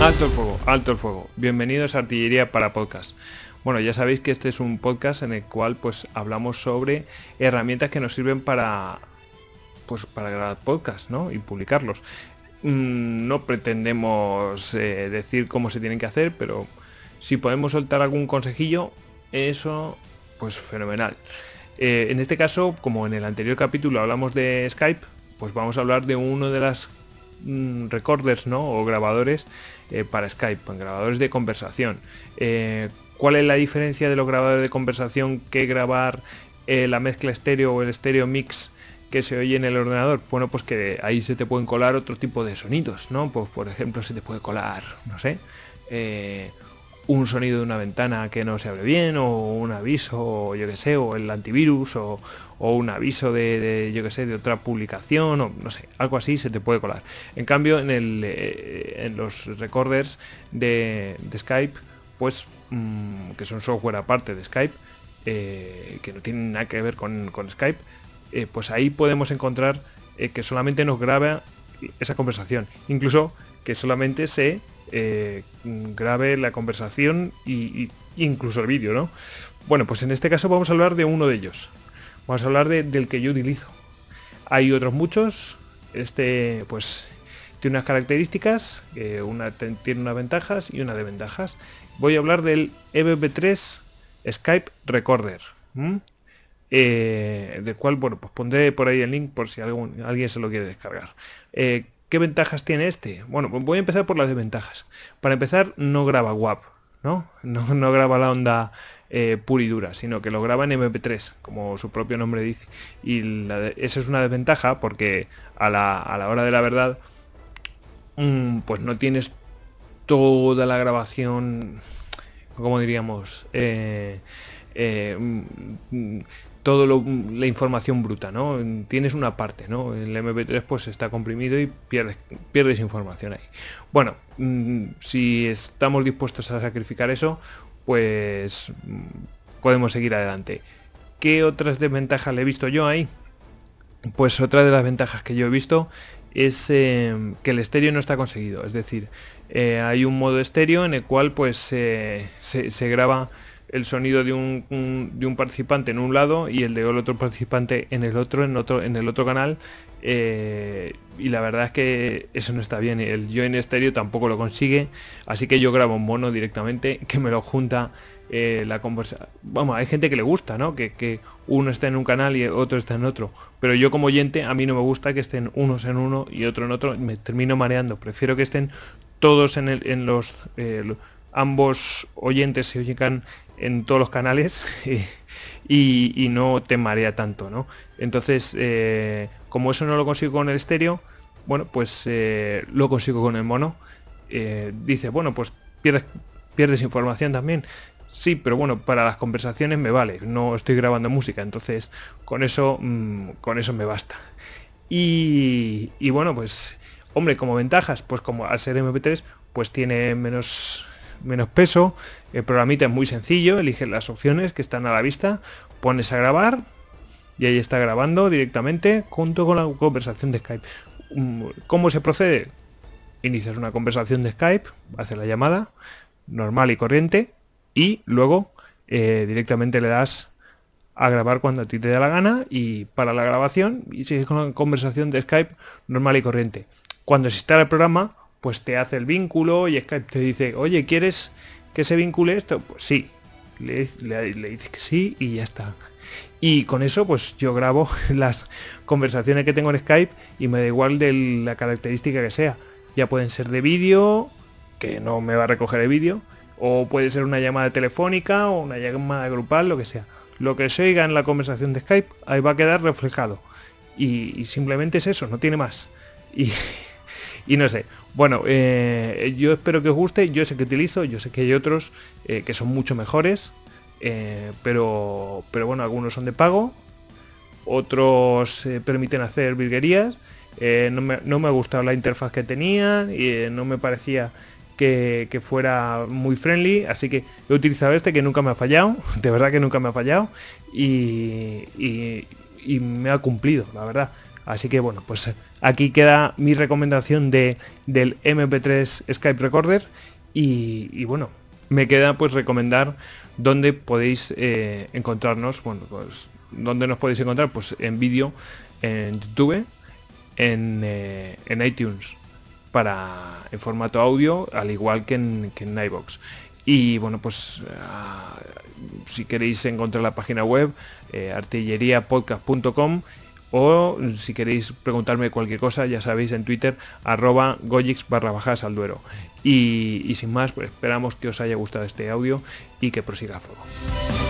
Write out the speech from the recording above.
Alto el fuego, alto el fuego. Bienvenidos a Artillería para Podcast. Bueno, ya sabéis que este es un podcast en el cual pues hablamos sobre herramientas que nos sirven para pues para grabar podcast, ¿no? Y publicarlos. Mm, no pretendemos eh, decir cómo se tienen que hacer, pero si podemos soltar algún consejillo, eso pues fenomenal. Eh, en este caso, como en el anterior capítulo hablamos de Skype, pues vamos a hablar de uno de las recorders, ¿no? O grabadores eh, para Skype, grabadores de conversación. Eh, ¿Cuál es la diferencia de los grabadores de conversación que grabar eh, la mezcla estéreo o el estéreo mix que se oye en el ordenador? Bueno, pues que ahí se te pueden colar otro tipo de sonidos, ¿no? Pues por ejemplo se te puede colar, no sé, un sonido de una ventana que no se abre bien, o un aviso, o yo que sé, o el antivirus, o, un aviso de, yo que sé, de otra publicación, o no sé, algo así se te puede colar. En cambio, en, el, eh, en los recorders de, Skype, pues, mm, que son software aparte de Skype, eh, que no tienen nada que ver con, Skype, eh, pues ahí podemos encontrar que solamente nos graba esa conversación. Incluso que solamente se eh, grabe la conversación y, incluso el vídeo, ¿no? Bueno, pues en este caso vamos a hablar de uno de ellos. Vamos a hablar del que yo utilizo. Hay otros muchos. Este, pues, tiene unas características, una tiene unas ventajas y unas desventajas. Voy a hablar del EVP3 Skype Recorder. Eh, del cual, bueno, pues pondré por ahí el link por si alguien se lo quiere descargar. Eh, ¿Qué ventajas tiene este? Bueno, pues voy a empezar por las desventajas. Para empezar, no graba WAP, ¿no? No, graba la onda eh, pura y dura, sino que lo graba en MP3, como su propio nombre dice. Y esa es una desventaja porque a la, hora de la verdad, mm, pues no tienes toda la grabación, como diríamos, eh, eh, mm, toda la información bruta, ¿no? Tienes una parte, ¿no? El MP3 pues está comprimido y pierdes, pierdes información ahí. Bueno, mm, si estamos dispuestos a sacrificar eso, pues mm, podemos seguir adelante. ¿Qué otras desventajas le he visto yo ahí? Pues otra de las ventajas que yo he visto es eh, que el estéreo no está conseguido. Es decir, eh, hay un modo estéreo en el cual pues se, se graba el sonido de un, de un, participante en un lado y el de otro participante en el otro, en otro, en el otro canal. Eh, y la verdad es que eso no está bien. El yo en estéreo tampoco lo consigue. Así que yo grabo un mono directamente que me lo junta eh, la conversación. Vamos, hay gente que le gusta, ¿no? Que, que, uno está en un canal y otro está en otro. Pero yo como oyente, a mí no me gusta que estén unos en uno y otro en otro. Me termino mareando. Prefiero que estén todos en, el, en los... Eh, ambos oyentes se oigan en todos los canales y, no te marea tanto, ¿no? Entonces, eh, como eso no lo consigo con el estéreo, bueno, pues eh, lo consigo con el mono. Eh, dice, bueno, pues pierdes, pierdes información también. Sí, pero bueno, para las conversaciones me vale, no estoy grabando música, entonces con eso, mm, con eso me basta. Y, y, bueno, pues, hombre, como ventajas, pues como al ser MP3, pues tiene menos menos peso. El programita es muy sencillo, eliges las opciones que están a la vista, pones a grabar y ahí está grabando directamente junto con la conversación de Skype. Mm, ¿Cómo se procede? Inicias una conversación de Skype, haces la llamada normal y corriente y luego eh, directamente le das a grabar cuando a ti te da la gana y para la grabación y sigues con la conversación de Skype normal y corriente. Cuando se instala el programa, pues te hace el vínculo y Skype te dice, oye, ¿quieres que se vincule esto? Pues sí, le, le, dices que sí y ya está. Y con eso pues yo grabo las conversaciones que tengo en Skype y me da igual de la característica que sea. Ya pueden ser de vídeo, que no me va a recoger el vídeo, o puede ser una llamada telefónica o una llamada grupal, lo que sea. Lo que se oiga en la conversación de Skype, ahí va a quedar reflejado. Y, y simplemente es eso, no tiene más. Y, y no sé. Bueno, eh, yo espero que os guste. Yo sé que utilizo, yo sé que hay otros eh, que son mucho mejores. Eh, pero, pero bueno, algunos son de pago. Otros permiten hacer virguerías. No me, no, me, ha gustado la interfaz que tenían y no me parecía que, fuera muy friendly. Así que he utilizado este que nunca me ha fallado. De verdad que nunca me ha fallado. Y, y me ha cumplido, la verdad Así que bueno, pues aquí queda mi recomendación de, del MP3 Skype Recorder y, bueno, me queda pues recomendar dónde podéis eh, encontrarnos, bueno, pues dónde nos podéis encontrar, pues en vídeo, en YouTube, en, eh, en, iTunes, para en formato audio, al igual que en, que en. Y bueno, pues ah, si queréis encontrar la página web, eh, o si queréis preguntarme cualquier cosa, ya sabéis en Twitter, arroba goyix barra bajas al duero. Y, y sin más, pues esperamos que os haya gustado este audio y que prosiga a fuego.